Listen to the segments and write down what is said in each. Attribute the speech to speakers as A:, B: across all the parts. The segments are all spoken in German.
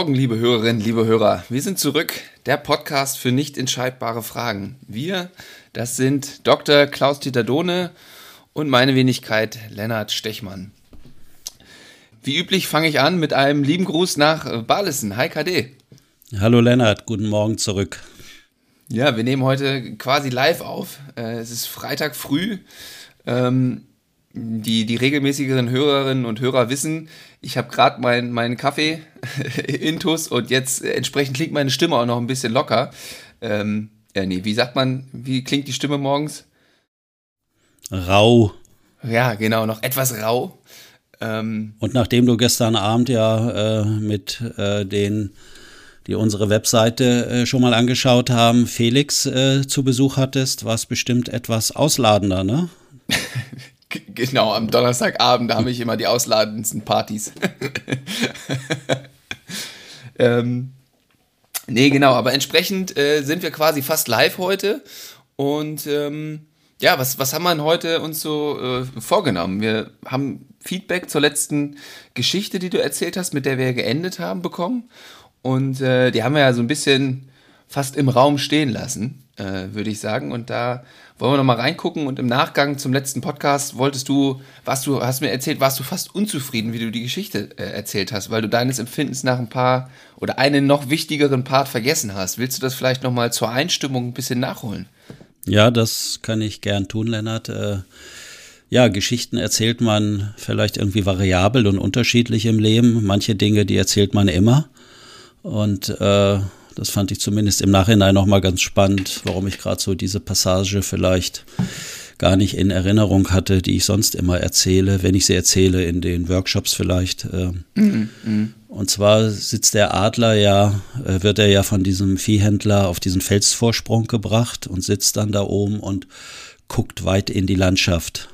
A: Guten Morgen, liebe Hörerinnen, liebe Hörer. Wir sind zurück, der Podcast für nicht entscheidbare Fragen. Wir, das sind Dr. Klaus-Dieter Dohne und meine Wenigkeit Lennart Stechmann. Wie üblich fange ich an mit einem lieben Gruß nach Balissen. Hi KD.
B: Hallo Lennart, guten Morgen zurück.
A: Ja, wir nehmen heute quasi live auf. Äh, es ist Freitag früh. Ähm, die, die regelmäßigeren Hörerinnen und Hörer wissen, ich habe gerade meinen mein Kaffee intus und jetzt entsprechend klingt meine Stimme auch noch ein bisschen locker. Ähm, ja, nee, wie sagt man, wie klingt die Stimme morgens?
B: Rau.
A: Ja, genau, noch etwas rau.
B: Ähm, und nachdem du gestern Abend ja äh, mit äh, den, die unsere Webseite äh, schon mal angeschaut haben, Felix äh, zu Besuch hattest, war es bestimmt etwas ausladender, ne?
A: Genau, am Donnerstagabend habe ich immer die ausladendsten Partys. ähm, nee, genau, aber entsprechend äh, sind wir quasi fast live heute. Und ähm, ja, was, was haben wir denn heute uns so äh, vorgenommen? Wir haben Feedback zur letzten Geschichte, die du erzählt hast, mit der wir geendet haben, bekommen. Und äh, die haben wir ja so ein bisschen fast im Raum stehen lassen, äh, würde ich sagen. Und da wollen wir noch mal reingucken und im Nachgang zum letzten Podcast wolltest du, was du, hast mir erzählt, warst du fast unzufrieden, wie du die Geschichte äh, erzählt hast, weil du deines Empfindens nach ein paar oder einen noch wichtigeren Part vergessen hast. Willst du das vielleicht noch mal zur Einstimmung ein bisschen nachholen?
B: Ja, das kann ich gern tun, Lennart. Äh, ja, Geschichten erzählt man vielleicht irgendwie variabel und unterschiedlich im Leben. Manche Dinge, die erzählt man immer. Und äh, das fand ich zumindest im Nachhinein nochmal ganz spannend, warum ich gerade so diese Passage vielleicht gar nicht in Erinnerung hatte, die ich sonst immer erzähle, wenn ich sie erzähle in den Workshops vielleicht. Mhm, mh. Und zwar sitzt der Adler ja, äh, wird er ja von diesem Viehhändler auf diesen Felsvorsprung gebracht und sitzt dann da oben und guckt weit in die Landschaft.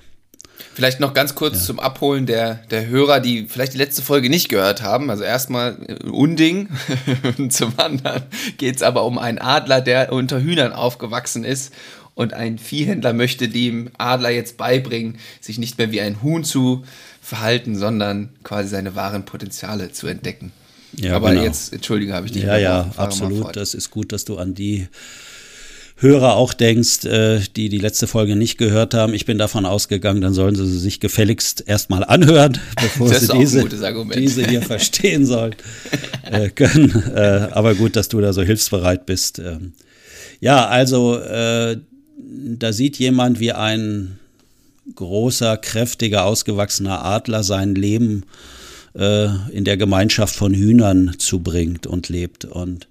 A: Vielleicht noch ganz kurz ja. zum Abholen der, der Hörer, die vielleicht die letzte Folge nicht gehört haben. Also erstmal äh, Unding und zum anderen geht es aber um einen Adler, der unter Hühnern aufgewachsen ist und ein Viehhändler möchte dem Adler jetzt beibringen, sich nicht mehr wie ein Huhn zu verhalten, sondern quasi seine wahren Potenziale zu entdecken. Ja, aber genau. jetzt, entschuldige, habe ich dich.
B: Ja, ja, absolut. Das ist gut, dass du an die Hörer auch denkst, äh, die die letzte Folge nicht gehört haben, ich bin davon ausgegangen, dann sollen sie sich gefälligst erstmal anhören, bevor sie diese, diese hier verstehen sollen äh, können. Äh, aber gut, dass du da so hilfsbereit bist. Ähm, ja, also äh, da sieht jemand, wie ein großer, kräftiger, ausgewachsener Adler sein Leben äh, in der Gemeinschaft von Hühnern zubringt und lebt. Und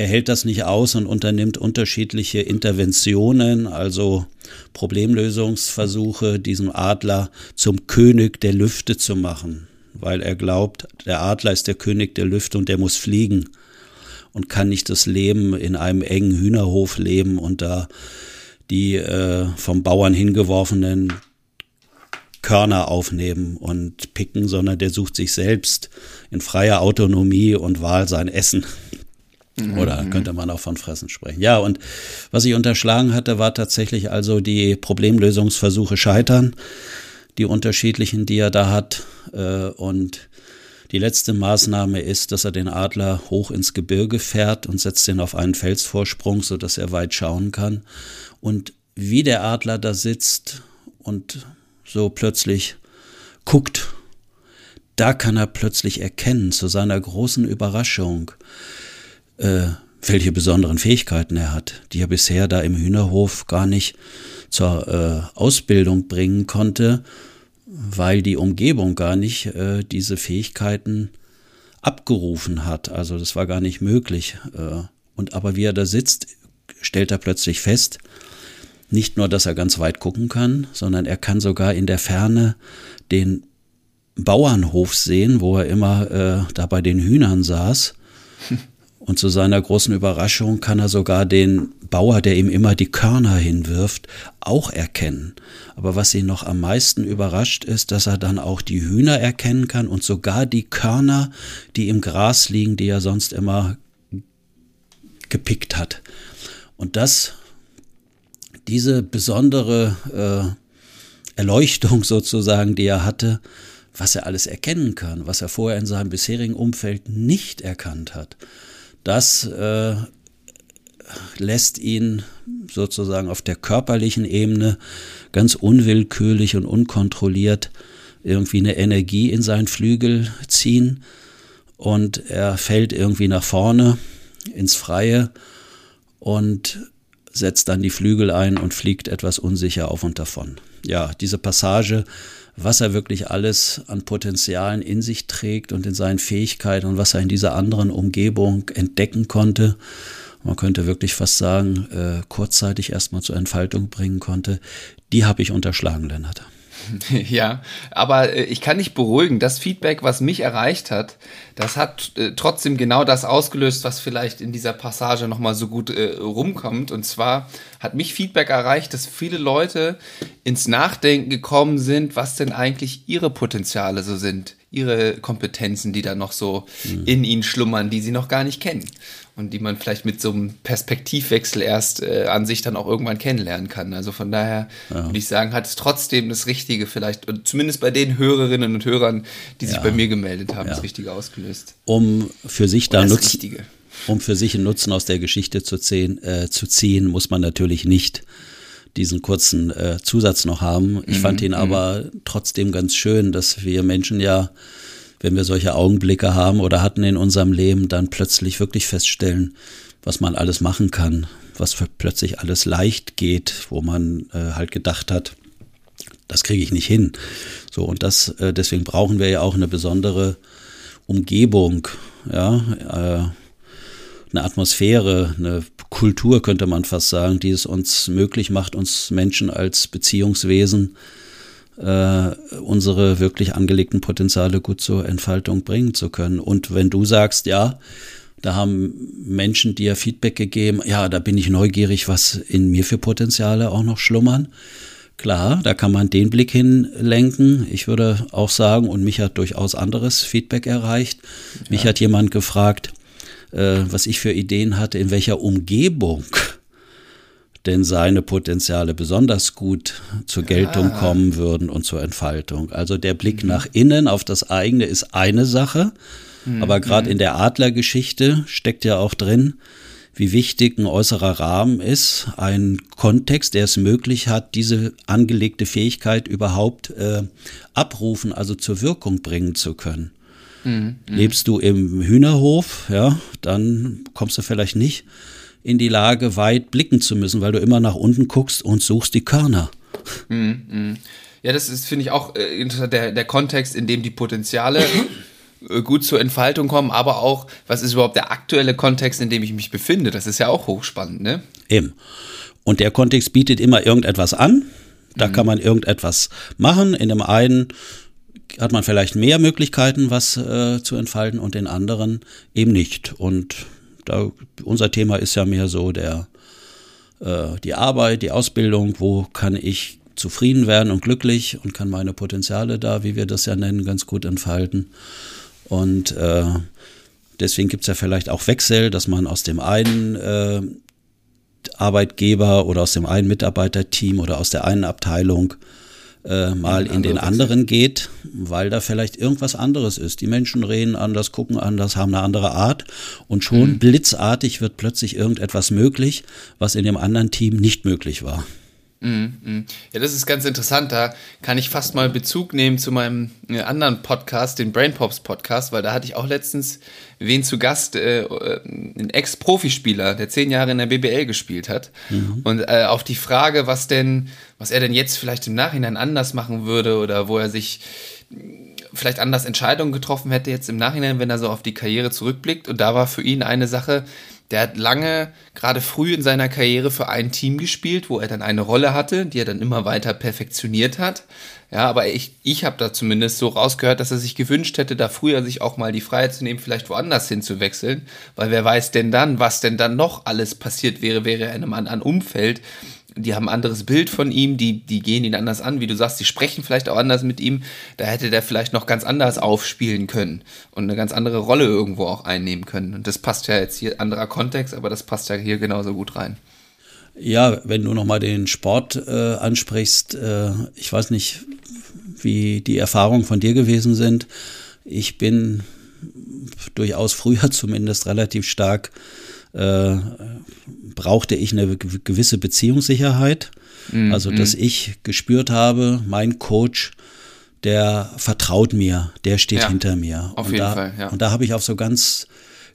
B: er hält das nicht aus und unternimmt unterschiedliche Interventionen, also Problemlösungsversuche, diesen Adler zum König der Lüfte zu machen, weil er glaubt, der Adler ist der König der Lüfte und der muss fliegen und kann nicht das Leben in einem engen Hühnerhof leben und da die äh, vom Bauern hingeworfenen Körner aufnehmen und picken, sondern der sucht sich selbst in freier Autonomie und Wahl sein Essen. Mhm. Oder könnte man auch von Fressen sprechen. Ja, und was ich unterschlagen hatte, war tatsächlich also die Problemlösungsversuche scheitern, die unterschiedlichen, die er da hat. Äh, und die letzte Maßnahme ist, dass er den Adler hoch ins Gebirge fährt und setzt ihn auf einen Felsvorsprung, sodass er weit schauen kann. Und wie der Adler da sitzt und so plötzlich guckt, da kann er plötzlich erkennen, zu seiner großen Überraschung, äh, welche besonderen Fähigkeiten er hat, die er bisher da im Hühnerhof gar nicht zur äh, Ausbildung bringen konnte, weil die Umgebung gar nicht äh, diese Fähigkeiten abgerufen hat. Also das war gar nicht möglich. Äh, und aber wie er da sitzt, stellt er plötzlich fest, nicht nur, dass er ganz weit gucken kann, sondern er kann sogar in der Ferne den Bauernhof sehen, wo er immer äh, da bei den Hühnern saß. Und zu seiner großen Überraschung kann er sogar den Bauer, der ihm immer die Körner hinwirft, auch erkennen. Aber was ihn noch am meisten überrascht ist, dass er dann auch die Hühner erkennen kann und sogar die Körner, die im Gras liegen, die er sonst immer gepickt hat. Und das, diese besondere äh, Erleuchtung sozusagen, die er hatte, was er alles erkennen kann, was er vorher in seinem bisherigen Umfeld nicht erkannt hat. Das äh, lässt ihn sozusagen auf der körperlichen Ebene ganz unwillkürlich und unkontrolliert irgendwie eine Energie in seinen Flügel ziehen und er fällt irgendwie nach vorne ins Freie und setzt dann die Flügel ein und fliegt etwas unsicher auf und davon. Ja, diese Passage, was er wirklich alles an Potenzialen in sich trägt und in seinen Fähigkeiten und was er in dieser anderen Umgebung entdecken konnte, man könnte wirklich fast sagen, äh, kurzzeitig erstmal zur Entfaltung bringen konnte, die habe ich unterschlagen, Lennart.
A: Ja, aber äh, ich kann nicht beruhigen. Das Feedback, was mich erreicht hat, das hat äh, trotzdem genau das ausgelöst, was vielleicht in dieser Passage nochmal so gut äh, rumkommt. Und zwar hat mich Feedback erreicht, dass viele Leute ins Nachdenken gekommen sind, was denn eigentlich ihre Potenziale so sind, ihre Kompetenzen, die da noch so mhm. in ihnen schlummern, die sie noch gar nicht kennen und die man vielleicht mit so einem Perspektivwechsel erst äh, an sich dann auch irgendwann kennenlernen kann. Also von daher ja. würde ich sagen, hat es trotzdem das Richtige vielleicht, zumindest bei den Hörerinnen und Hörern, die sich ja. bei mir gemeldet haben, ja. das Richtige ausgelöst.
B: Um für sich da Nutzen, um für sich einen Nutzen aus der Geschichte zu ziehen, äh, zu ziehen, muss man natürlich nicht diesen kurzen äh, Zusatz noch haben. Ich mhm, fand ihn mhm. aber trotzdem ganz schön, dass wir Menschen ja wenn wir solche Augenblicke haben oder hatten in unserem Leben, dann plötzlich wirklich feststellen, was man alles machen kann, was plötzlich alles leicht geht, wo man äh, halt gedacht hat, das kriege ich nicht hin. So und das äh, deswegen brauchen wir ja auch eine besondere Umgebung, ja, äh, eine Atmosphäre, eine Kultur könnte man fast sagen, die es uns möglich macht, uns Menschen als Beziehungswesen äh, unsere wirklich angelegten Potenziale gut zur Entfaltung bringen zu können. Und wenn du sagst, ja, da haben Menschen dir Feedback gegeben, ja, da bin ich neugierig, was in mir für Potenziale auch noch schlummern. Klar, da kann man den Blick hinlenken. Ich würde auch sagen, und mich hat durchaus anderes Feedback erreicht. Ja. Mich hat jemand gefragt, äh, was ich für Ideen hatte, in welcher Umgebung denn seine Potenziale besonders gut zur Geltung ah. kommen würden und zur Entfaltung. Also der Blick mhm. nach innen auf das eigene ist eine Sache, mhm. aber gerade mhm. in der Adlergeschichte steckt ja auch drin, wie wichtig ein äußerer Rahmen ist, ein Kontext, der es möglich hat, diese angelegte Fähigkeit überhaupt äh, abrufen, also zur Wirkung bringen zu können. Mhm. Lebst du im Hühnerhof, ja, dann kommst du vielleicht nicht in die Lage, weit blicken zu müssen, weil du immer nach unten guckst und suchst die Körner.
A: Mhm, mh. Ja, das ist, finde ich, auch äh, der, der Kontext, in dem die Potenziale äh, gut zur Entfaltung kommen, aber auch, was ist überhaupt der aktuelle Kontext, in dem ich mich befinde? Das ist ja auch hochspannend, ne?
B: Eben. Und der Kontext bietet immer irgendetwas an. Da mhm. kann man irgendetwas machen. In dem einen hat man vielleicht mehr Möglichkeiten, was äh, zu entfalten und den anderen eben nicht. Und da, unser Thema ist ja mehr so der, äh, die Arbeit, die Ausbildung, wo kann ich zufrieden werden und glücklich und kann meine Potenziale da, wie wir das ja nennen, ganz gut entfalten. Und äh, deswegen gibt es ja vielleicht auch Wechsel, dass man aus dem einen äh, Arbeitgeber oder aus dem einen Mitarbeiterteam oder aus der einen Abteilung äh, mal in den anderen geht, weil da vielleicht irgendwas anderes ist. Die Menschen reden anders, gucken anders, haben eine andere Art und schon mhm. blitzartig wird plötzlich irgendetwas möglich, was in dem anderen Team nicht möglich war.
A: Mhm, mhm. Ja, das ist ganz interessant. Da kann ich fast mal Bezug nehmen zu meinem äh, anderen Podcast, den Brain Pops Podcast, weil da hatte ich auch letztens wen zu Gast, äh, äh ein Ex-Profispieler, der zehn Jahre in der BBL gespielt hat. Mhm. Und äh, auf die Frage, was denn, was er denn jetzt vielleicht im Nachhinein anders machen würde oder wo er sich vielleicht anders Entscheidungen getroffen hätte jetzt im Nachhinein, wenn er so auf die Karriere zurückblickt. Und da war für ihn eine Sache, der hat lange, gerade früh in seiner Karriere für ein Team gespielt, wo er dann eine Rolle hatte, die er dann immer weiter perfektioniert hat. Ja, aber ich, ich habe da zumindest so rausgehört, dass er sich gewünscht hätte, da früher sich auch mal die Freiheit zu nehmen, vielleicht woanders hinzuwechseln. Weil wer weiß denn dann, was denn dann noch alles passiert wäre, wäre er in einem anderen Umfeld die haben ein anderes Bild von ihm, die, die gehen ihn anders an, wie du sagst, die sprechen vielleicht auch anders mit ihm. Da hätte der vielleicht noch ganz anders aufspielen können und eine ganz andere Rolle irgendwo auch einnehmen können. Und das passt ja jetzt hier, anderer Kontext, aber das passt ja hier genauso gut rein.
B: Ja, wenn du nochmal den Sport äh, ansprichst, äh, ich weiß nicht, wie die Erfahrungen von dir gewesen sind. Ich bin durchaus früher zumindest relativ stark, äh, brauchte ich eine gewisse Beziehungssicherheit. Mhm. Also, dass ich gespürt habe, mein Coach, der vertraut mir, der steht ja, hinter mir.
A: Auf
B: und
A: jeden
B: da,
A: Fall, ja.
B: Und da habe ich auf so ganz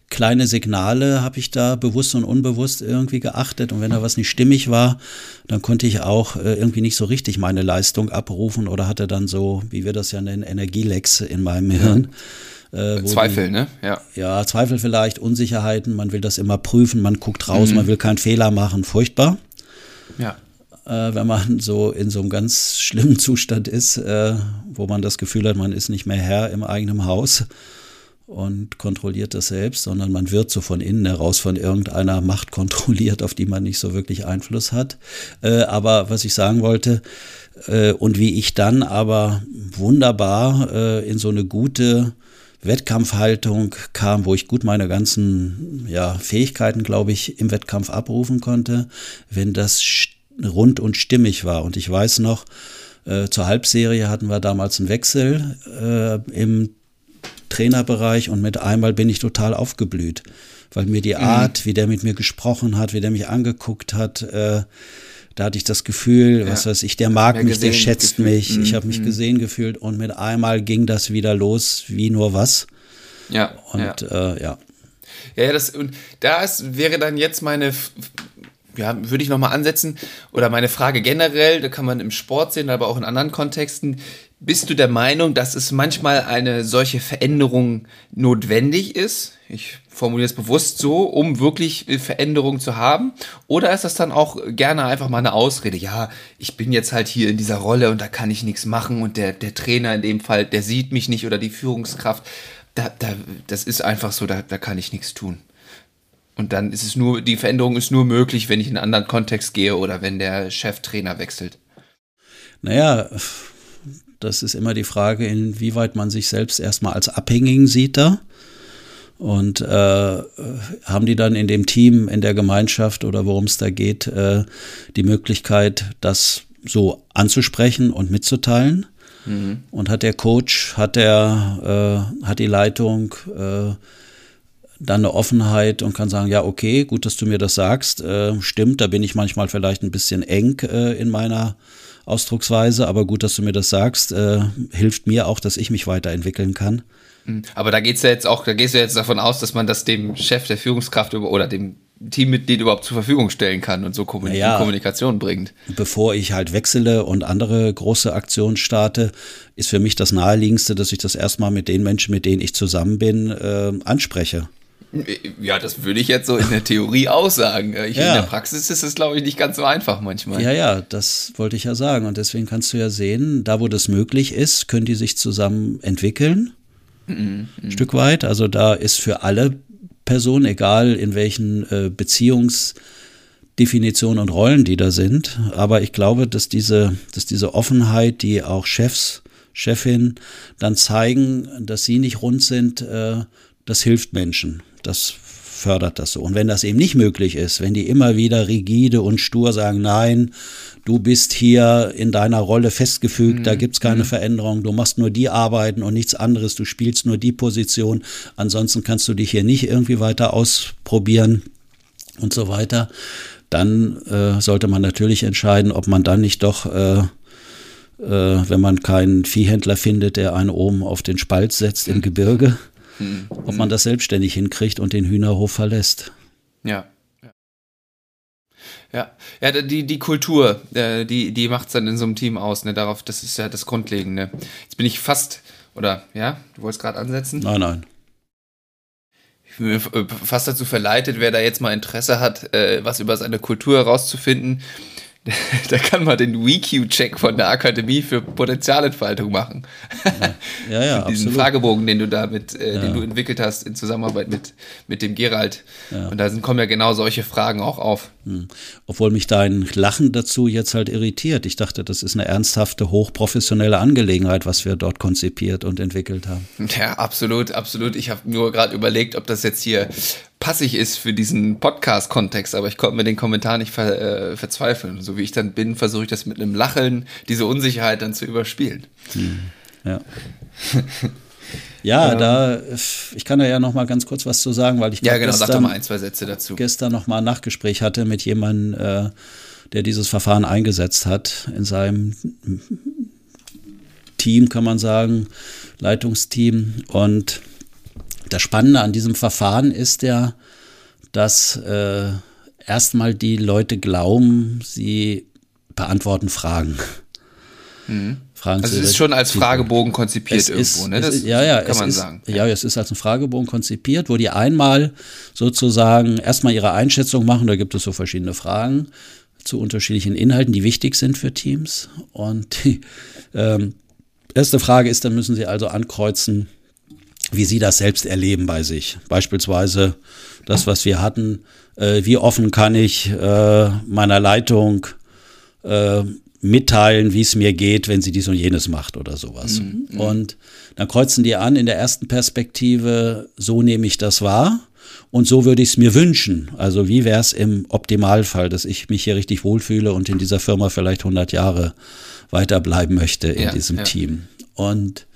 B: kleine Signale habe ich da bewusst und unbewusst irgendwie geachtet. Und wenn da was nicht stimmig war, dann konnte ich auch äh, irgendwie nicht so richtig meine Leistung abrufen oder hatte dann so, wie wir das ja nennen, Energielecks in meinem Hirn.
A: Äh, Zweifel, die, ne?
B: Ja. ja, Zweifel vielleicht, Unsicherheiten, man will das immer prüfen, man guckt raus, mhm. man will keinen Fehler machen, furchtbar.
A: Ja.
B: Äh, wenn man so in so einem ganz schlimmen Zustand ist, äh, wo man das Gefühl hat, man ist nicht mehr Herr im eigenen Haus und kontrolliert das selbst, sondern man wird so von innen heraus von irgendeiner Macht kontrolliert, auf die man nicht so wirklich Einfluss hat. Äh, aber was ich sagen wollte, äh, und wie ich dann aber wunderbar äh, in so eine gute Wettkampfhaltung kam, wo ich gut meine ganzen ja, Fähigkeiten, glaube ich, im Wettkampf abrufen konnte, wenn das rund und stimmig war. Und ich weiß noch, äh, zur Halbserie hatten wir damals einen Wechsel äh, im Trainerbereich und mit einmal bin ich total aufgeblüht, weil mir die mhm. Art, mhm. wie der mit mir gesprochen hat, wie der mich angeguckt hat, äh, da hatte ich das Gefühl, ja. was weiß ich, der mag mich, der schätzt gefühlt. mich, mhm. ich habe mich mhm. gesehen gefühlt und mit einmal ging das wieder los, wie nur was.
A: Ja.
B: Und ja. Äh, ja.
A: Ja, das, und da ist, wäre dann jetzt meine, ja, würde ich nochmal ansetzen, oder meine Frage generell, da kann man im Sport sehen, aber auch in anderen Kontexten. Bist du der Meinung, dass es manchmal eine solche Veränderung notwendig ist? Ich formuliere es bewusst so, um wirklich Veränderung zu haben? Oder ist das dann auch gerne einfach mal eine Ausrede? Ja, ich bin jetzt halt hier in dieser Rolle und da kann ich nichts machen und der, der Trainer in dem Fall, der sieht mich nicht oder die Führungskraft. Da, da, das ist einfach so, da, da kann ich nichts tun. Und dann ist es nur, die Veränderung ist nur möglich, wenn ich in einen anderen Kontext gehe oder wenn der Cheftrainer wechselt.
B: Naja, das ist immer die Frage, inwieweit man sich selbst erstmal als Abhängigen sieht da. Und äh, haben die dann in dem Team, in der Gemeinschaft oder worum es da geht, äh, die Möglichkeit, das so anzusprechen und mitzuteilen? Mhm. Und hat der Coach, hat der, äh, hat die Leitung äh, dann eine Offenheit und kann sagen, ja, okay, gut, dass du mir das sagst. Äh, stimmt, da bin ich manchmal vielleicht ein bisschen eng äh, in meiner Ausdrucksweise, aber gut, dass du mir das sagst, hilft mir auch, dass ich mich weiterentwickeln kann.
A: Mhm. Aber da geht's ja jetzt auch, da gehst du jetzt davon aus, dass man das dem Chef der Führungskraft oder dem Teammitglied überhaupt zur Verfügung stellen kann und so Kommunik ja, Kommunikation bringt.
B: Bevor ich halt wechsle und andere große Aktionen starte, ist für mich das naheliegendste, dass ich das erstmal mit den Menschen, mit denen ich zusammen bin, äh, anspreche.
A: Ja, das würde ich jetzt so in der Theorie aussagen. Ich, ja. In der Praxis ist es, glaube ich, nicht ganz so einfach manchmal.
B: Ja, ja, das wollte ich ja sagen. Und deswegen kannst du ja sehen, da wo das möglich ist, können die sich zusammen entwickeln. Mhm. Stück weit. Also da ist für alle Personen, egal in welchen äh, Beziehungsdefinitionen und Rollen die da sind. Aber ich glaube, dass diese, dass diese Offenheit, die auch Chefs, Chefin dann zeigen, dass sie nicht rund sind, äh, das hilft Menschen das fördert das so. Und wenn das eben nicht möglich ist, wenn die immer wieder rigide und stur sagen, nein, du bist hier in deiner Rolle festgefügt, mhm. da gibt's keine mhm. Veränderung, du machst nur die Arbeiten und nichts anderes, du spielst nur die Position, ansonsten kannst du dich hier nicht irgendwie weiter ausprobieren und so weiter, dann äh, sollte man natürlich entscheiden, ob man dann nicht doch äh, äh, wenn man keinen Viehhändler findet, der einen oben auf den Spalt setzt im Gebirge, hm. Ob man das selbstständig hinkriegt und den Hühnerhof verlässt.
A: Ja. Ja, ja, die, die Kultur, äh, die, die macht es dann in so einem Team aus, ne? Darauf, das ist ja das Grundlegende. Jetzt bin ich fast, oder ja, du wolltest gerade ansetzen?
B: Nein, nein.
A: Ich bin fast dazu verleitet, wer da jetzt mal Interesse hat, äh, was über seine Kultur herauszufinden. da kann man den WeQ-Check von der Akademie für Potenzialentfaltung machen.
B: Ja, ja, ja
A: Diesen absolut. Fragebogen, den du da mit, äh, ja. den du entwickelt hast in Zusammenarbeit mit, mit dem Gerald. Ja. Und da sind, kommen ja genau solche Fragen auch auf. Hm.
B: Obwohl mich dein Lachen dazu jetzt halt irritiert. Ich dachte, das ist eine ernsthafte, hochprofessionelle Angelegenheit, was wir dort konzipiert und entwickelt haben.
A: Ja, absolut, absolut. Ich habe nur gerade überlegt, ob das jetzt hier passig ist für diesen Podcast-Kontext, aber ich konnte mir den Kommentar nicht ver, äh, verzweifeln. So wie ich dann bin, versuche ich das mit einem Lacheln, diese Unsicherheit dann zu überspielen. Hm.
B: Ja. Ja, ähm, da, ich kann da ja noch mal ganz kurz was zu sagen, weil ich
A: ja genau, gestern, sag doch mal ein, zwei Sätze dazu.
B: Gestern noch mal ein Nachgespräch hatte mit jemandem, äh, der dieses Verfahren eingesetzt hat in seinem Team, kann man sagen, Leitungsteam. Und das Spannende an diesem Verfahren ist ja, dass äh, erstmal die Leute glauben, sie beantworten Fragen.
A: Mhm. Fragen also es ist schon als Fragebogen konzipiert es irgendwo, ist,
B: ne? Das ist, ja, ja, kann man ist, sagen. Ja, es ist als ein Fragebogen konzipiert, wo die einmal sozusagen erstmal ihre Einschätzung machen, da gibt es so verschiedene Fragen zu unterschiedlichen Inhalten, die wichtig sind für Teams. Und die ähm, erste Frage ist, dann müssen sie also ankreuzen, wie sie das selbst erleben bei sich. Beispielsweise das, was wir hatten, äh, wie offen kann ich äh, meiner Leitung äh, mitteilen, wie es mir geht, wenn sie dies und jenes macht oder sowas. Mhm, mhm. Und dann kreuzen die an in der ersten Perspektive, so nehme ich das wahr und so würde ich es mir wünschen. Also wie wäre es im Optimalfall, dass ich mich hier richtig wohlfühle und in dieser Firma vielleicht 100 Jahre weiterbleiben möchte in ja, diesem ja. Team. Und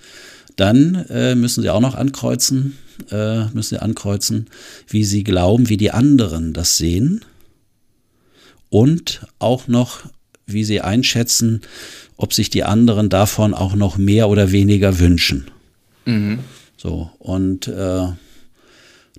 B: dann äh, müssen sie auch noch ankreuzen, äh, müssen sie ankreuzen, wie sie glauben, wie die anderen das sehen und auch noch wie Sie einschätzen, ob sich die anderen davon auch noch mehr oder weniger wünschen. Mhm. So, und äh,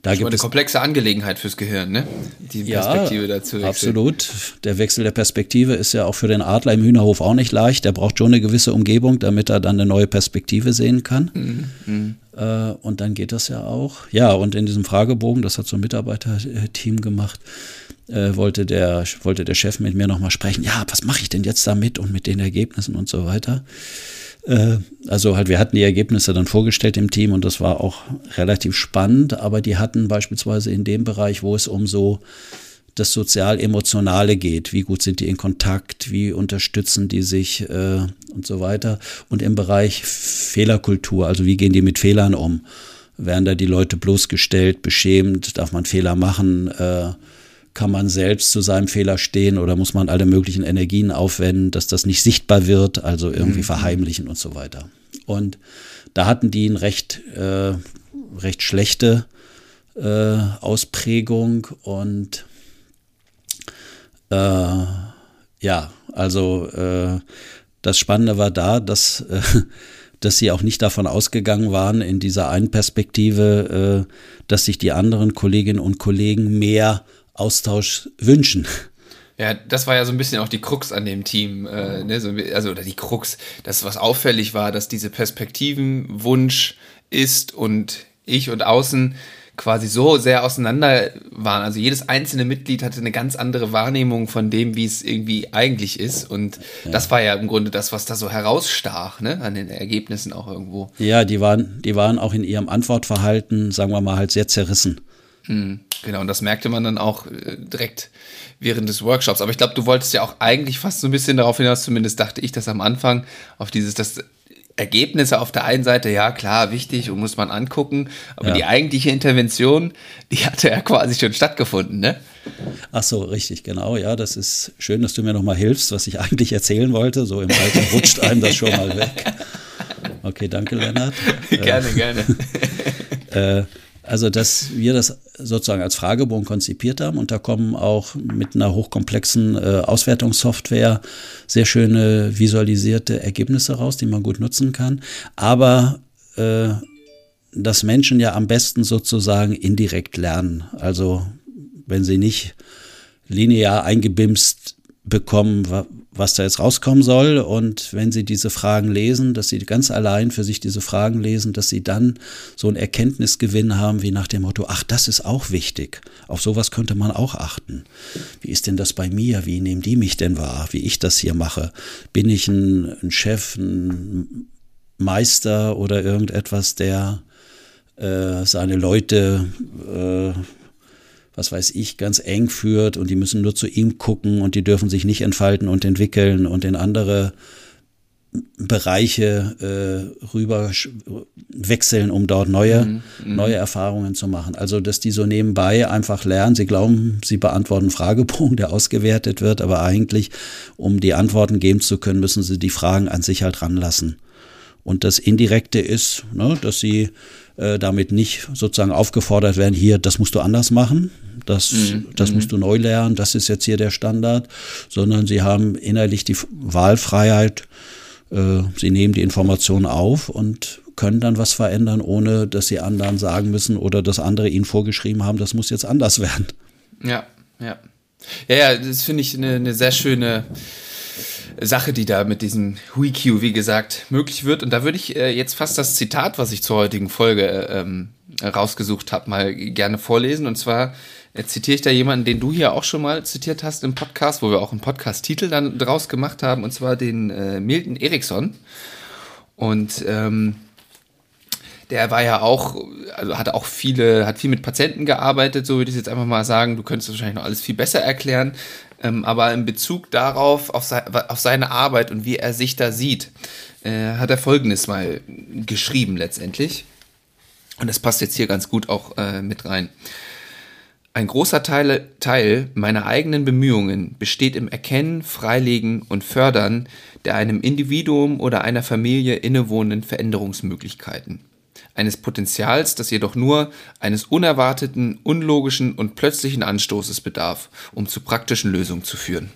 A: da gibt eine es komplexe Angelegenheit fürs Gehirn, ne?
B: Die Perspektive ja, dazu. Wechseln. Absolut. Der Wechsel der Perspektive ist ja auch für den Adler im Hühnerhof auch nicht leicht. Der braucht schon eine gewisse Umgebung, damit er dann eine neue Perspektive sehen kann. Mhm. mhm. Äh, und dann geht das ja auch. Ja, und in diesem Fragebogen, das hat so ein Mitarbeiterteam gemacht, äh, wollte, der, wollte der Chef mit mir nochmal sprechen. Ja, was mache ich denn jetzt damit und mit den Ergebnissen und so weiter. Äh, also halt, wir hatten die Ergebnisse dann vorgestellt im Team und das war auch relativ spannend, aber die hatten beispielsweise in dem Bereich, wo es um so das sozial-emotionale geht. Wie gut sind die in Kontakt? Wie unterstützen die sich äh, und so weiter? Und im Bereich Fehlerkultur, also wie gehen die mit Fehlern um? Werden da die Leute bloßgestellt, beschämt? Darf man Fehler machen? Äh, kann man selbst zu seinem Fehler stehen oder muss man alle möglichen Energien aufwenden, dass das nicht sichtbar wird, also irgendwie mhm. verheimlichen und so weiter. Und da hatten die eine recht, äh, recht schlechte äh, Ausprägung und äh, ja, also äh, das Spannende war da, dass, äh, dass sie auch nicht davon ausgegangen waren in dieser einen Perspektive, äh, dass sich die anderen Kolleginnen und Kollegen mehr Austausch wünschen.
A: Ja, das war ja so ein bisschen auch die Krux an dem Team, äh, ne? so, also oder die Krux, dass was auffällig war, dass diese Perspektivenwunsch ist und ich und außen quasi so sehr auseinander waren. Also jedes einzelne Mitglied hatte eine ganz andere Wahrnehmung von dem, wie es irgendwie eigentlich ist. Und ja. das war ja im Grunde das, was da so herausstach, ne, an den Ergebnissen auch irgendwo.
B: Ja, die waren, die waren auch in ihrem Antwortverhalten, sagen wir mal, halt sehr zerrissen.
A: Mhm, genau, und das merkte man dann auch äh, direkt während des Workshops. Aber ich glaube, du wolltest ja auch eigentlich fast so ein bisschen darauf hinaus, zumindest dachte ich das am Anfang, auf dieses, das Ergebnisse auf der einen Seite, ja klar, wichtig und muss man angucken, aber ja. die eigentliche Intervention, die hatte ja quasi schon stattgefunden, ne?
B: Ach so, richtig, genau, ja, das ist schön, dass du mir nochmal hilfst, was ich eigentlich erzählen wollte, so im Alter rutscht einem das schon mal weg. Okay, danke, Lennart.
A: gerne, äh, gerne.
B: Äh, also, dass wir das sozusagen als Fragebogen konzipiert haben und da kommen auch mit einer hochkomplexen äh, Auswertungssoftware sehr schöne visualisierte Ergebnisse raus, die man gut nutzen kann. Aber äh, dass Menschen ja am besten sozusagen indirekt lernen. Also wenn sie nicht linear eingebimst bekommen, was da jetzt rauskommen soll. Und wenn Sie diese Fragen lesen, dass Sie ganz allein für sich diese Fragen lesen, dass Sie dann so einen Erkenntnisgewinn haben, wie nach dem Motto, ach, das ist auch wichtig. Auf sowas könnte man auch achten. Wie ist denn das bei mir? Wie nehmen die mich denn wahr, wie ich das hier mache? Bin ich ein, ein Chef, ein Meister oder irgendetwas, der äh, seine Leute äh, was weiß ich, ganz eng führt und die müssen nur zu ihm gucken und die dürfen sich nicht entfalten und entwickeln und in andere Bereiche äh, rüber wechseln, um dort neue, mhm, mhm. neue Erfahrungen zu machen. Also, dass die so nebenbei einfach lernen. Sie glauben, sie beantworten Fragebogen, der ausgewertet wird, aber eigentlich, um die Antworten geben zu können, müssen sie die Fragen an sich halt ranlassen. Und das Indirekte ist, ne, dass sie äh, damit nicht sozusagen aufgefordert werden, hier, das musst du anders machen, das, mhm. das musst mhm. du neu lernen, das ist jetzt hier der Standard, sondern sie haben innerlich die Wahlfreiheit, äh, sie nehmen die Informationen auf und können dann was verändern, ohne dass sie anderen sagen müssen oder dass andere ihnen vorgeschrieben haben, das muss jetzt anders werden.
A: Ja, ja. Ja, ja, das finde ich eine, eine sehr schöne Sache, die da mit diesem WeQ, wie gesagt, möglich wird. Und da würde ich äh, jetzt fast das Zitat, was ich zur heutigen Folge äh, ähm, rausgesucht habe, mal gerne vorlesen. Und zwar äh, zitiere ich da jemanden, den du hier auch schon mal zitiert hast im Podcast, wo wir auch einen Podcast-Titel dann draus gemacht haben, und zwar den äh, Milton Eriksson. Und ähm, der war ja auch, also hat auch viele, hat viel mit Patienten gearbeitet, so würde ich jetzt einfach mal sagen. Du könntest wahrscheinlich noch alles viel besser erklären. Ähm, aber in Bezug darauf, auf, se auf, seine Arbeit und wie er sich da sieht, äh, hat er Folgendes mal geschrieben letztendlich. Und das passt jetzt hier ganz gut auch äh, mit rein. Ein großer Teil, Teil meiner eigenen Bemühungen besteht im Erkennen, Freilegen und Fördern der einem Individuum oder einer Familie innewohnenden Veränderungsmöglichkeiten. Eines Potenzials, das jedoch nur eines unerwarteten, unlogischen und plötzlichen Anstoßes bedarf, um zu praktischen Lösungen zu führen.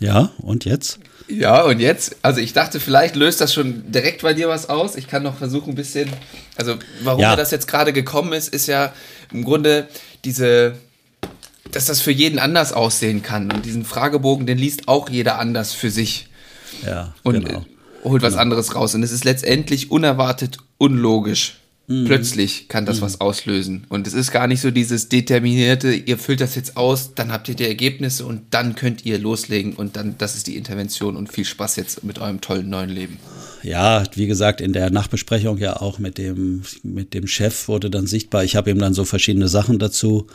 B: Ja, und jetzt?
A: Ja, und jetzt? Also ich dachte, vielleicht löst das schon direkt bei dir was aus. Ich kann noch versuchen, ein bisschen. Also, warum ja. das jetzt gerade gekommen ist, ist ja im Grunde diese, dass das für jeden anders aussehen kann. Und diesen Fragebogen, den liest auch jeder anders für sich.
B: Ja.
A: Und genau. holt was genau. anderes raus. Und es ist letztendlich unerwartet unlogisch. Mhm. Plötzlich kann das mhm. was auslösen. Und es ist gar nicht so dieses determinierte, ihr füllt das jetzt aus, dann habt ihr die Ergebnisse und dann könnt ihr loslegen und dann, das ist die Intervention und viel Spaß jetzt mit eurem tollen neuen Leben.
B: Ja, wie gesagt, in der Nachbesprechung ja auch mit dem, mit dem Chef wurde dann sichtbar, ich habe ihm dann so verschiedene Sachen dazu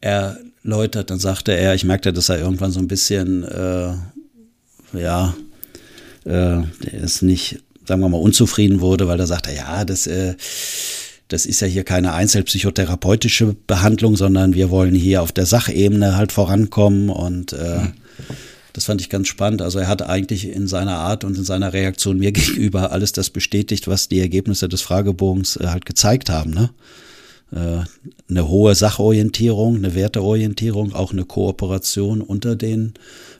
B: erläutert. Dann sagte er, ich merkte, dass er irgendwann so ein bisschen, äh, ja, äh, der ist nicht sagen wir mal, unzufrieden wurde, weil er sagte, ja, das, äh, das ist ja hier keine einzelpsychotherapeutische Behandlung, sondern wir wollen hier auf der Sachebene halt vorankommen und äh, mhm. das fand ich ganz spannend. Also er hat eigentlich in seiner Art und in seiner Reaktion mir gegenüber alles das bestätigt, was die Ergebnisse des Fragebogens äh, halt gezeigt haben. Ne? Äh, eine hohe Sachorientierung, eine Werteorientierung, auch eine Kooperation unter den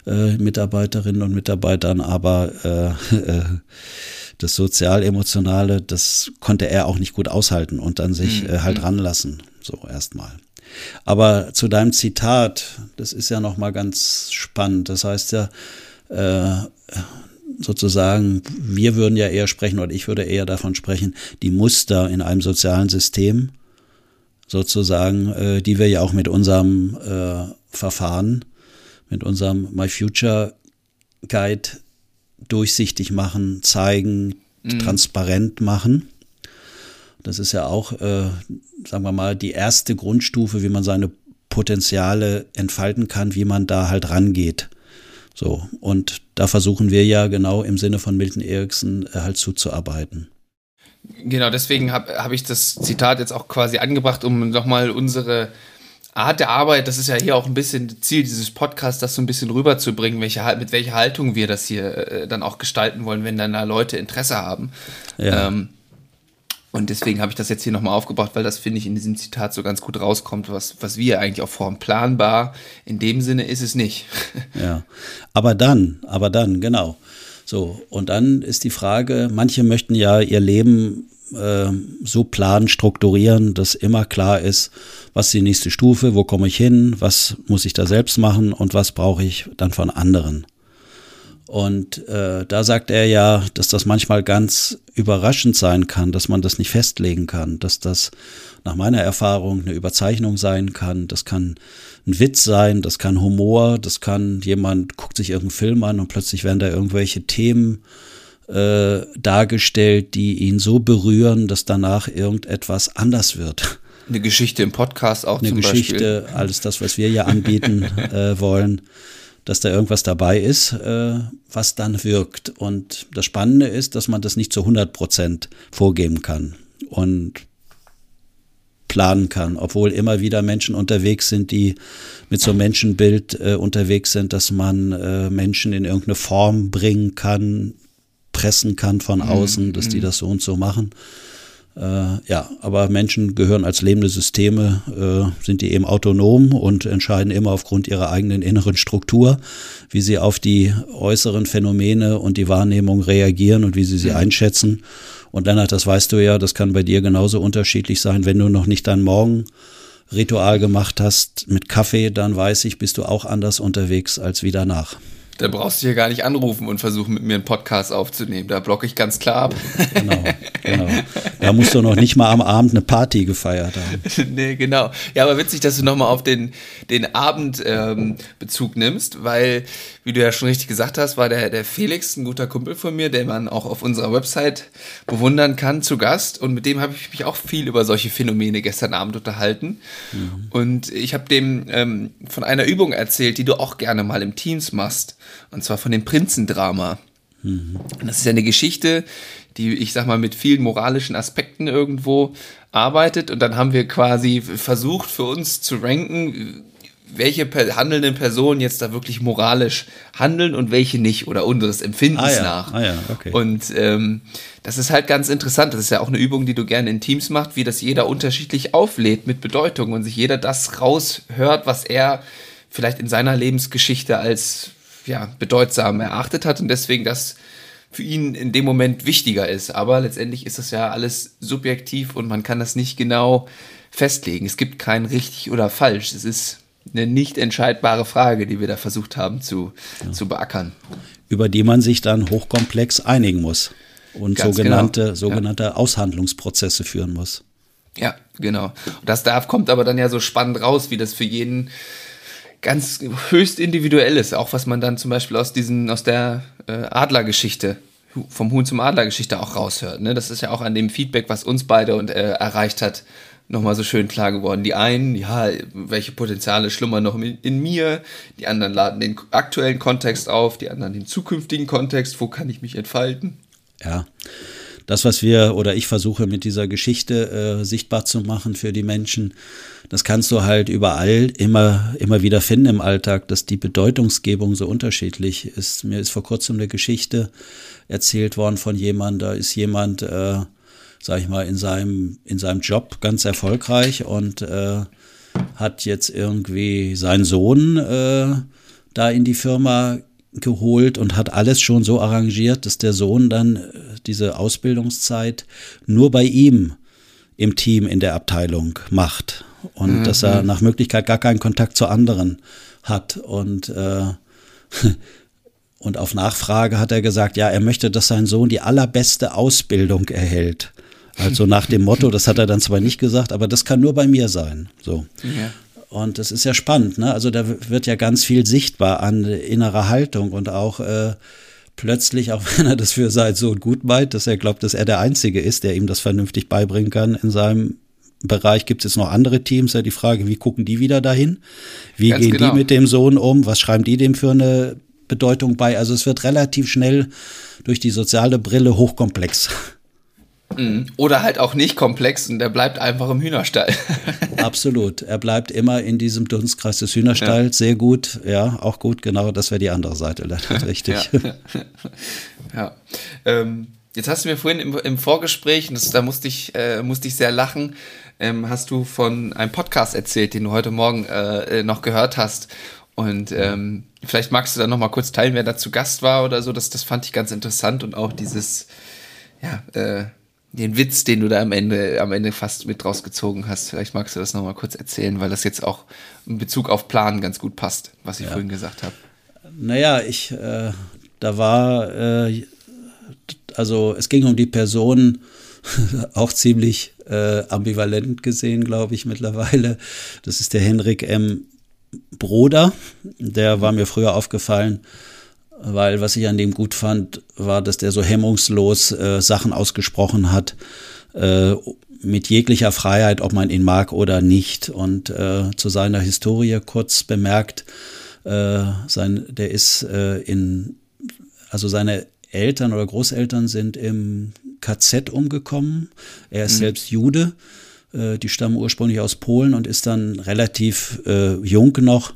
B: äh, Mitarbeiterinnen und Mitarbeitern, aber äh, äh, das Sozial-Emotionale, das konnte er auch nicht gut aushalten und dann sich mhm. äh, halt mhm. ranlassen, so erstmal. Aber zu deinem Zitat, das ist ja nochmal ganz spannend. Das heißt ja, äh, sozusagen, wir würden ja eher sprechen oder ich würde eher davon sprechen, die Muster in einem sozialen System, sozusagen, äh, die wir ja auch mit unserem äh, Verfahren, mit unserem My Future Guide durchsichtig machen, zeigen, mhm. transparent machen. Das ist ja auch, äh, sagen wir mal, die erste Grundstufe, wie man seine Potenziale entfalten kann, wie man da halt rangeht. So, und da versuchen wir ja genau im Sinne von Milton Erickson äh, halt zuzuarbeiten.
A: Genau, deswegen habe hab ich das Zitat jetzt auch quasi angebracht, um nochmal unsere Art der Arbeit, das ist ja hier auch ein bisschen Ziel dieses Podcasts, das so ein bisschen rüberzubringen, welche, mit welcher Haltung wir das hier äh, dann auch gestalten wollen, wenn dann da Leute Interesse haben. Ja. Ähm, und deswegen habe ich das jetzt hier nochmal aufgebracht, weil das, finde ich, in diesem Zitat so ganz gut rauskommt, was, was wir eigentlich auch vorhaben. Planbar, in dem Sinne ist es nicht.
B: Ja, aber dann, aber dann, genau. So, und dann ist die Frage, manche möchten ja ihr Leben äh, so planen, strukturieren, dass immer klar ist, was ist die nächste Stufe, wo komme ich hin, was muss ich da selbst machen und was brauche ich dann von anderen. Und äh, da sagt er ja, dass das manchmal ganz überraschend sein kann, dass man das nicht festlegen kann, dass das nach meiner Erfahrung eine Überzeichnung sein kann, das kann ein Witz sein, das kann Humor, das kann jemand guckt sich irgendeinen Film an und plötzlich werden da irgendwelche Themen äh, dargestellt, die ihn so berühren, dass danach irgendetwas anders wird.
A: Eine Geschichte im Podcast auch
B: Eine
A: zum
B: Geschichte, Beispiel. alles das, was wir ja anbieten äh, wollen. dass da irgendwas dabei ist, äh, was dann wirkt. Und das Spannende ist, dass man das nicht zu 100 Prozent vorgeben kann und planen kann, obwohl immer wieder Menschen unterwegs sind, die mit so einem Menschenbild äh, unterwegs sind, dass man äh, Menschen in irgendeine Form bringen kann, pressen kann von mhm, außen, dass die mhm. das so und so machen. Äh, ja, aber Menschen gehören als lebende Systeme, äh, sind die eben autonom und entscheiden immer aufgrund ihrer eigenen inneren Struktur, wie sie auf die äußeren Phänomene und die Wahrnehmung reagieren und wie sie sie mhm. einschätzen. Und Lennart, das weißt du ja, das kann bei dir genauso unterschiedlich sein. Wenn du noch nicht dein Morgenritual gemacht hast mit Kaffee, dann weiß ich, bist du auch anders unterwegs als wie danach.
A: Da brauchst du hier gar nicht anrufen und versuchen, mit mir einen Podcast aufzunehmen. Da blocke ich ganz klar ab. Genau,
B: genau. Da musst du noch nicht mal am Abend eine Party gefeiert haben.
A: nee, genau. Ja, aber witzig, dass du nochmal auf den, den Abend ähm, Bezug nimmst, weil, wie du ja schon richtig gesagt hast, war der, der Felix ein guter Kumpel von mir, den man auch auf unserer Website bewundern kann, zu Gast. Und mit dem habe ich mich auch viel über solche Phänomene gestern Abend unterhalten. Mhm. Und ich habe dem ähm, von einer Übung erzählt, die du auch gerne mal im Teams machst. Und zwar von dem Prinzendrama. Mhm. Das ist ja eine Geschichte, die, ich sag mal, mit vielen moralischen Aspekten irgendwo arbeitet. Und dann haben wir quasi versucht, für uns zu ranken, welche handelnden Personen jetzt da wirklich moralisch handeln und welche nicht oder unseres Empfindens ah, ja. nach. Ah, ja. okay. Und ähm, das ist halt ganz interessant. Das ist ja auch eine Übung, die du gerne in Teams machst, wie das jeder unterschiedlich auflädt mit Bedeutung und sich jeder das raushört, was er vielleicht in seiner Lebensgeschichte als ja, bedeutsam erachtet hat und deswegen das für ihn in dem Moment wichtiger ist. Aber letztendlich ist das ja alles subjektiv und man kann das nicht genau festlegen. Es gibt kein richtig oder falsch. Es ist eine nicht entscheidbare Frage, die wir da versucht haben zu, ja. zu beackern.
B: Über die man sich dann hochkomplex einigen muss und Ganz sogenannte, genau. sogenannte ja. Aushandlungsprozesse führen muss.
A: Ja, genau. Und das darf, kommt aber dann ja so spannend raus, wie das für jeden ganz höchst individuell ist, auch was man dann zum Beispiel aus diesen, aus der äh, Adlergeschichte, vom Huhn zum Adlergeschichte auch raushört. Ne? Das ist ja auch an dem Feedback, was uns beide und äh, erreicht hat, nochmal so schön klar geworden. Die einen, ja, welche Potenziale schlummern noch in, in, mir, die anderen laden den aktuellen Kontext auf, die anderen den zukünftigen Kontext, wo kann ich mich entfalten?
B: Ja das, was wir oder ich versuche mit dieser Geschichte äh, sichtbar zu machen für die Menschen, das kannst du halt überall immer, immer wieder finden im Alltag, dass die Bedeutungsgebung so unterschiedlich ist. Mir ist vor kurzem eine Geschichte erzählt worden von jemandem, da ist jemand, äh, sag ich mal, in seinem, in seinem Job ganz erfolgreich und äh, hat jetzt irgendwie seinen Sohn äh, da in die Firma geholt und hat alles schon so arrangiert, dass der Sohn dann äh, diese Ausbildungszeit nur bei ihm im Team in der Abteilung macht und mhm. dass er nach Möglichkeit gar keinen Kontakt zu anderen hat und äh, und auf Nachfrage hat er gesagt, ja, er möchte, dass sein Sohn die allerbeste Ausbildung erhält. Also nach dem Motto, das hat er dann zwar nicht gesagt, aber das kann nur bei mir sein. So. Ja. Und das ist ja spannend, ne? Also da wird ja ganz viel sichtbar an innerer Haltung und auch äh, plötzlich, auch wenn er das für sein Sohn gut meint, dass er glaubt, dass er der Einzige ist, der ihm das vernünftig beibringen kann in seinem Bereich gibt es jetzt noch andere Teams, ja die Frage, wie gucken die wieder dahin? Wie Ganz gehen genau. die mit dem Sohn um? Was schreiben die dem für eine Bedeutung bei? Also es wird relativ schnell durch die soziale Brille hochkomplex.
A: Mhm. Oder halt auch nicht komplex und der bleibt einfach im Hühnerstall.
B: Absolut. Er bleibt immer in diesem Dunstkreis des Hühnerstalls. Ja. Sehr gut. Ja, auch gut. Genau, das wäre die andere Seite. Richtig.
A: ja. ja. Ähm, jetzt hast du mir vorhin im, im Vorgespräch, das, da musste ich, äh, musste ich sehr lachen, ähm, hast du von einem Podcast erzählt, den du heute Morgen äh, äh noch gehört hast. Und ähm, vielleicht magst du da noch mal kurz teilen, wer da zu Gast war oder so. Das, das fand ich ganz interessant und auch dieses, ja, äh, den Witz, den du da am Ende, am Ende fast mit rausgezogen hast. Vielleicht magst du das nochmal kurz erzählen, weil das jetzt auch in Bezug auf Plan ganz gut passt, was ich ja. vorhin gesagt habe.
B: Naja, ich, äh, da war, äh, also es ging um die Person, auch ziemlich äh, ambivalent gesehen, glaube ich, mittlerweile. Das ist der Henrik M. Broder, der war mir früher aufgefallen weil was ich an dem gut fand, war, dass der so hemmungslos äh, Sachen ausgesprochen hat, äh, mit jeglicher Freiheit, ob man ihn mag oder nicht. Und äh, zu seiner Historie kurz bemerkt, Äh, sein, der ist äh, in, also seine Eltern oder Großeltern sind im KZ umgekommen. Er ist mhm. selbst Jude. Äh, die stammen ursprünglich aus Polen und ist dann relativ äh, jung noch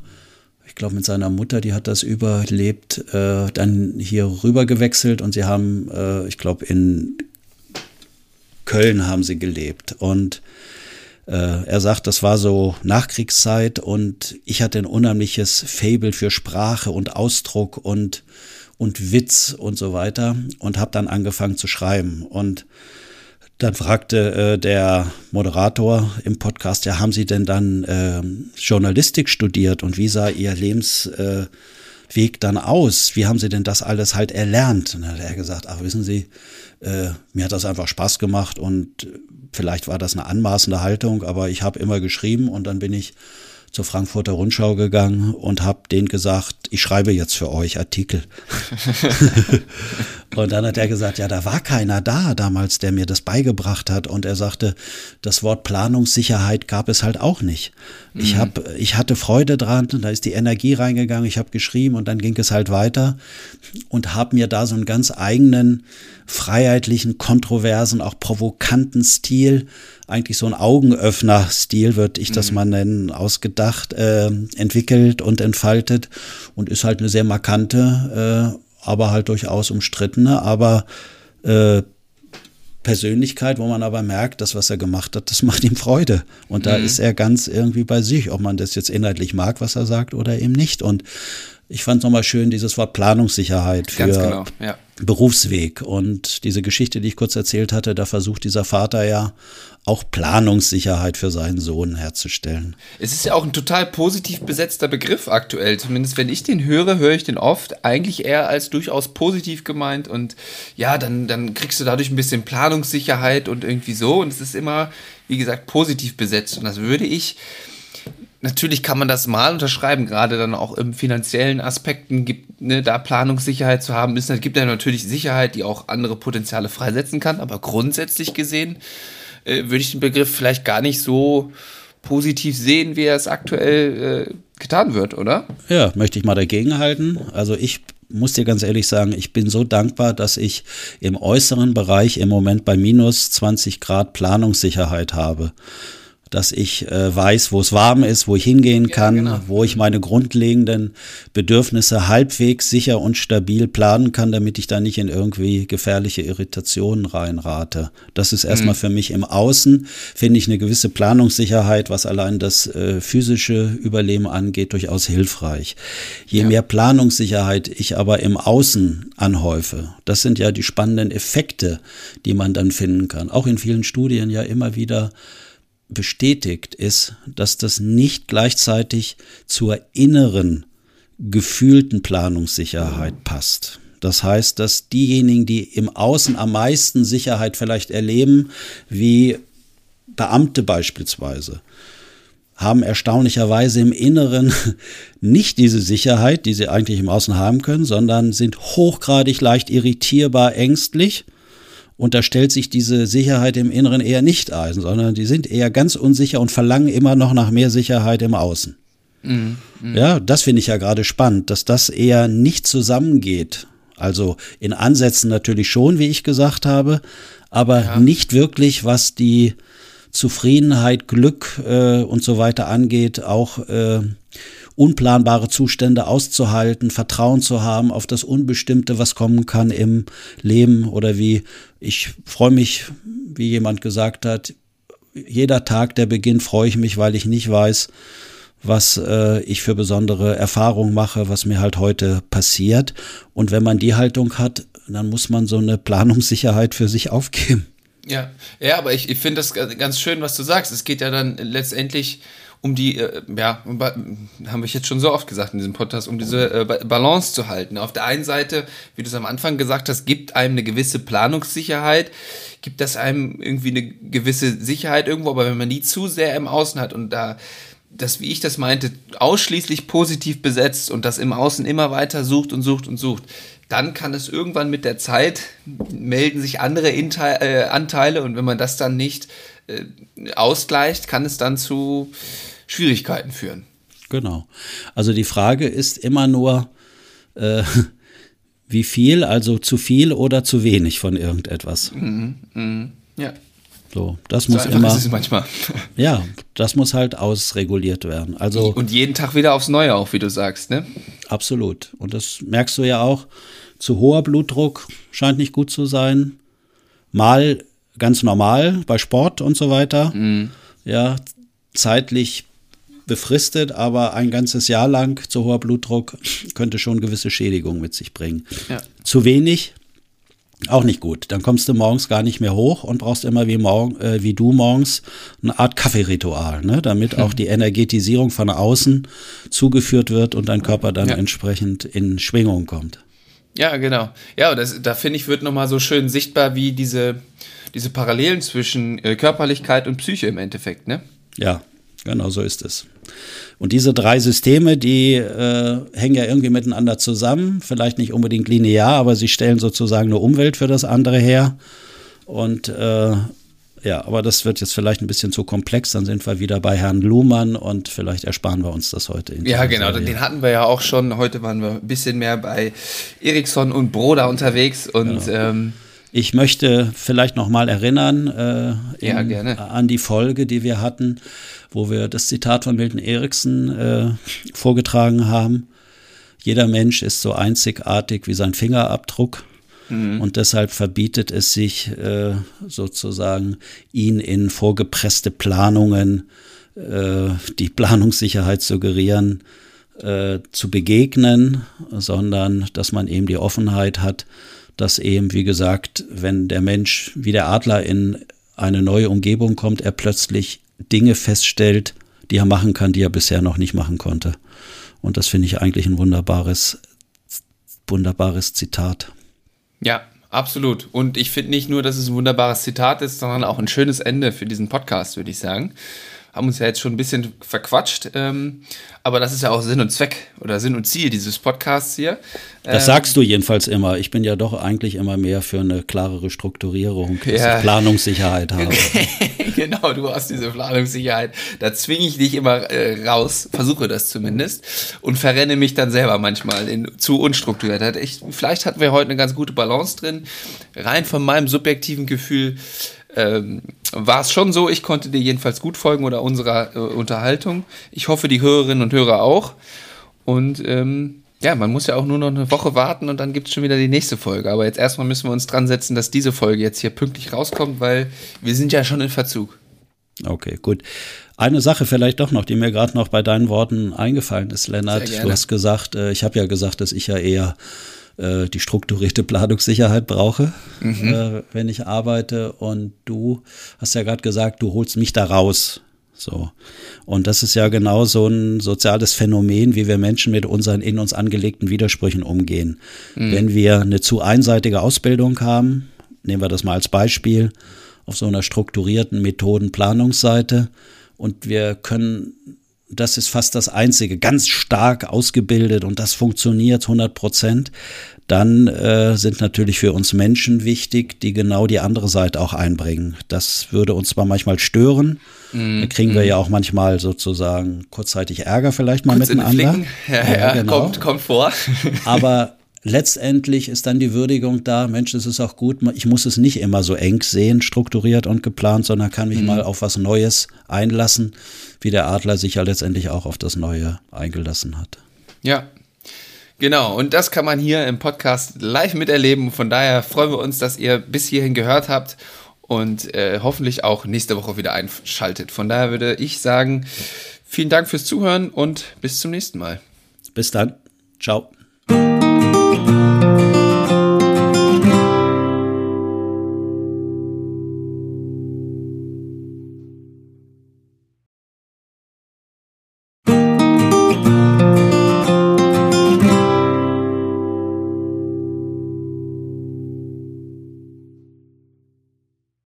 B: glaube mit seiner Mutter, die hat das überlebt, äh, dann hier rüber gewechselt und sie haben, äh, ich glaube in Köln haben sie gelebt. Und äh, er sagt, das war so Nachkriegszeit und ich hatte ein unheimliches Fable für Sprache und Ausdruck und und Witz und so weiter und habe dann angefangen zu schreiben. Und dann fragte äh, der Moderator im Podcast, ja, haben Sie denn dann äh, Journalistik studiert und wie sah Ihr Lebensweg dann aus? Wie haben Sie denn das alles halt erlernt? Und dann hat er gesagt, ach, wissen Sie, äh, mir hat das einfach Spaß gemacht und vielleicht war das eine anmaßende Haltung, aber ich habe immer geschrieben und dann bin ich zur Frankfurter Rundschau gegangen und habe denen gesagt, ich schreibe jetzt für euch Artikel. und dann hat er gesagt, ja, da war keiner da damals, der mir das beigebracht hat. Und er sagte, das Wort Planungssicherheit gab es halt auch nicht. Mhm. Ich, hab, ich hatte Freude dran, da ist die Energie reingegangen, ich habe geschrieben und dann ging es halt weiter und habe mir da so einen ganz eigenen, freiheitlichen, kontroversen, auch provokanten Stil eigentlich so ein Augenöffner-Stil, würde ich das mhm. mal nennen, ausgedacht, äh, entwickelt und entfaltet und ist halt eine sehr markante, äh, aber halt durchaus umstrittene, aber äh, Persönlichkeit, wo man aber merkt, das, was er gemacht hat, das macht ihm Freude. Und mhm. da ist er ganz irgendwie bei sich, ob man das jetzt inhaltlich mag, was er sagt oder eben nicht. Und ich fand es nochmal schön, dieses Wort Planungssicherheit für genau, ja. Berufsweg. Und diese Geschichte, die ich kurz erzählt hatte, da versucht dieser Vater ja auch Planungssicherheit für seinen Sohn herzustellen.
A: Es ist ja auch ein total positiv besetzter Begriff aktuell. Zumindest wenn ich den höre, höre ich den oft eigentlich eher als durchaus positiv gemeint. Und ja, dann, dann kriegst du dadurch ein bisschen Planungssicherheit und irgendwie so. Und es ist immer, wie gesagt, positiv besetzt. Und das würde ich natürlich kann man das mal unterschreiben, gerade dann auch im finanziellen Aspekten gibt, ne, da Planungssicherheit zu haben, ist, gibt ja natürlich Sicherheit, die auch andere Potenziale freisetzen kann, aber grundsätzlich gesehen äh, würde ich den Begriff vielleicht gar nicht so positiv sehen, wie er es aktuell äh, getan wird, oder?
B: Ja, möchte ich mal dagegen halten. Also ich muss dir ganz ehrlich sagen, ich bin so dankbar, dass ich im äußeren Bereich im Moment bei minus 20 Grad Planungssicherheit habe dass ich äh, weiß, wo es warm ist, wo ich hingehen kann, ja, genau. wo ich meine grundlegenden Bedürfnisse halbwegs sicher und stabil planen kann, damit ich da nicht in irgendwie gefährliche Irritationen reinrate. Das ist erstmal mhm. für mich im Außen, finde ich eine gewisse Planungssicherheit, was allein das äh, physische Überleben angeht, durchaus hilfreich. Je ja. mehr Planungssicherheit ich aber im Außen anhäufe, das sind ja die spannenden Effekte, die man dann finden kann. Auch in vielen Studien ja immer wieder bestätigt, ist, dass das nicht gleichzeitig zur inneren gefühlten Planungssicherheit passt. Das heißt, dass diejenigen, die im Außen am meisten Sicherheit vielleicht erleben, wie Beamte beispielsweise, haben erstaunlicherweise im Inneren nicht diese Sicherheit, die sie eigentlich im Außen haben können, sondern sind hochgradig leicht irritierbar, ängstlich und da stellt sich diese Sicherheit im Inneren eher nicht ein, sondern die sind eher ganz unsicher und verlangen immer noch nach mehr Sicherheit im Außen. Mhm. Mhm. Ja, das finde ich ja gerade spannend, dass das eher nicht zusammengeht. Also in Ansätzen natürlich schon, wie ich gesagt habe, aber ja. nicht wirklich, was die Zufriedenheit, Glück äh, und so weiter angeht, auch äh, unplanbare Zustände auszuhalten, Vertrauen zu haben auf das Unbestimmte, was kommen kann im Leben oder wie ich freue mich, wie jemand gesagt hat, jeder Tag, der beginnt, freue ich mich, weil ich nicht weiß, was äh, ich für besondere Erfahrungen mache, was mir halt heute passiert. Und wenn man die Haltung hat, dann muss man so eine Planungssicherheit für sich aufgeben.
A: Ja, ja, aber ich, ich finde das ganz schön, was du sagst. Es geht ja dann letztendlich um die, äh, ja, haben wir jetzt schon so oft gesagt in diesem Podcast, um diese äh, Balance zu halten. Auf der einen Seite, wie du es am Anfang gesagt hast, gibt einem eine gewisse Planungssicherheit, gibt das einem irgendwie eine gewisse Sicherheit irgendwo, aber wenn man die zu sehr im Außen hat und da das, wie ich das meinte, ausschließlich positiv besetzt und das im Außen immer weiter sucht und sucht und sucht, dann kann es irgendwann mit der Zeit melden sich andere Inteil, äh, Anteile und wenn man das dann nicht ausgleicht, kann es dann zu Schwierigkeiten führen.
B: Genau. Also die Frage ist immer nur, äh, wie viel, also zu viel oder zu wenig von irgendetwas. Mhm,
A: mh, ja.
B: So, das muss so immer.
A: Ist es manchmal.
B: Ja, das muss halt ausreguliert werden. Also
A: und jeden Tag wieder aufs Neue auch, wie du sagst, ne?
B: Absolut. Und das merkst du ja auch. Zu hoher Blutdruck scheint nicht gut zu sein. Mal ganz normal bei Sport und so weiter. Mhm. Ja, zeitlich befristet, aber ein ganzes Jahr lang zu hoher Blutdruck könnte schon gewisse Schädigungen mit sich bringen. Ja. Zu wenig auch nicht gut. Dann kommst du morgens gar nicht mehr hoch und brauchst immer wie, morgen, äh, wie du morgens eine Art Kaffeeritual, ne? damit auch die Energetisierung von außen zugeführt wird und dein Körper dann ja. entsprechend in Schwingung kommt.
A: Ja, genau. Ja, das, da finde ich, wird nochmal so schön sichtbar, wie diese, diese Parallelen zwischen äh, Körperlichkeit und Psyche im Endeffekt, ne?
B: Ja, genau so ist es. Und diese drei Systeme, die äh, hängen ja irgendwie miteinander zusammen, vielleicht nicht unbedingt linear, aber sie stellen sozusagen eine Umwelt für das andere her. Und äh, ja, aber das wird jetzt vielleicht ein bisschen zu komplex, dann sind wir wieder bei Herrn Luhmann und vielleicht ersparen wir uns das heute.
A: ja, genau, Serie. den hatten wir ja auch schon. Heute waren wir ein bisschen mehr bei Eriksson und Broda unterwegs und ja. ähm,
B: ich möchte vielleicht noch mal erinnern äh, in, ja, an die Folge, die wir hatten, wo wir das Zitat von Milton Erickson äh, vorgetragen haben. Jeder Mensch ist so einzigartig wie sein Fingerabdruck. Mhm. Und deshalb verbietet es sich äh, sozusagen, ihn in vorgepresste Planungen, äh, die Planungssicherheit suggerieren, äh, zu begegnen, sondern dass man eben die Offenheit hat, dass eben, wie gesagt, wenn der Mensch wie der Adler in eine neue Umgebung kommt, er plötzlich Dinge feststellt, die er machen kann, die er bisher noch nicht machen konnte. Und das finde ich eigentlich ein wunderbares, wunderbares Zitat.
A: Ja, absolut. Und ich finde nicht nur, dass es ein wunderbares Zitat ist, sondern auch ein schönes Ende für diesen Podcast, würde ich sagen haben uns ja jetzt schon ein bisschen verquatscht, ähm, aber das ist ja auch Sinn und Zweck oder Sinn und Ziel dieses Podcasts hier.
B: Das ähm, sagst du jedenfalls immer. Ich bin ja doch eigentlich immer mehr für eine klarere Strukturierung, dass ja. ich Planungssicherheit habe.
A: genau, du hast diese Planungssicherheit. Da zwinge ich dich immer äh, raus, versuche das zumindest und verrenne mich dann selber manchmal in zu unstrukturiert. Ich, vielleicht hatten wir heute eine ganz gute Balance drin. Rein von meinem subjektiven Gefühl ähm, war es schon so, ich konnte dir jedenfalls gut folgen oder unserer äh, Unterhaltung. Ich hoffe, die Hörerinnen und Hörer auch. Und ähm, ja, man muss ja auch nur noch eine Woche warten und dann gibt es schon wieder die nächste Folge. Aber jetzt erstmal müssen wir uns dran setzen, dass diese Folge jetzt hier pünktlich rauskommt, weil wir sind ja schon in Verzug.
B: Okay, gut. Eine Sache vielleicht doch noch, die mir gerade noch bei deinen Worten eingefallen ist, Lennart. Du hast gesagt, äh, ich habe ja gesagt, dass ich ja eher äh, die strukturierte Planungssicherheit brauche, mhm. äh, wenn ich arbeite. Und du hast ja gerade gesagt, du holst mich da raus. So. Und das ist ja genau so ein soziales Phänomen, wie wir Menschen mit unseren in uns angelegten Widersprüchen umgehen. Mhm. Wenn wir eine zu einseitige Ausbildung haben, nehmen wir das mal als Beispiel, auf so einer strukturierten Methodenplanungsseite und wir können das ist fast das Einzige, ganz stark ausgebildet und das funktioniert 100 Prozent, dann äh, sind natürlich für uns Menschen wichtig, die genau die andere Seite auch einbringen. Das würde uns zwar manchmal stören, mm, da kriegen mm. wir ja auch manchmal sozusagen kurzzeitig Ärger vielleicht mal Kurz miteinander.
A: Ja, ja, ja genau. kommt, kommt vor.
B: Aber letztendlich ist dann die Würdigung da, Mensch, es ist auch gut, ich muss es nicht immer so eng sehen, strukturiert und geplant, sondern kann mich mhm. mal auf was Neues einlassen, wie der Adler sich ja letztendlich auch auf das Neue eingelassen hat.
A: Ja, Genau, und das kann man hier im Podcast live miterleben. Von daher freuen wir uns, dass ihr bis hierhin gehört habt und äh, hoffentlich auch nächste Woche wieder einschaltet. Von daher würde ich sagen, vielen Dank fürs Zuhören und bis zum nächsten Mal.
B: Bis dann. Ciao. Thank you.